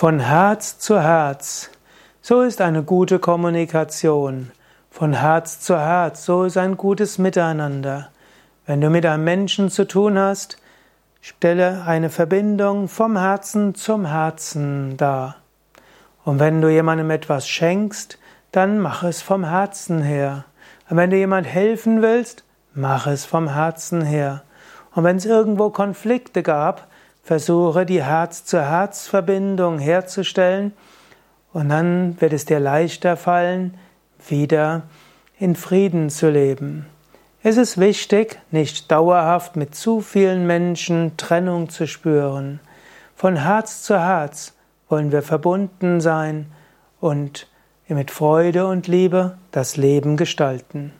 Von Herz zu Herz. So ist eine gute Kommunikation. Von Herz zu Herz. So ist ein gutes Miteinander. Wenn du mit einem Menschen zu tun hast, stelle eine Verbindung vom Herzen zum Herzen dar. Und wenn du jemandem etwas schenkst, dann mach es vom Herzen her. Und wenn du jemand helfen willst, mach es vom Herzen her. Und wenn es irgendwo Konflikte gab, versuche die Herz-zu-Herz-Verbindung herzustellen und dann wird es dir leichter fallen, wieder in Frieden zu leben. Es ist wichtig, nicht dauerhaft mit zu vielen Menschen Trennung zu spüren. Von Herz zu Herz wollen wir verbunden sein und mit Freude und Liebe das Leben gestalten.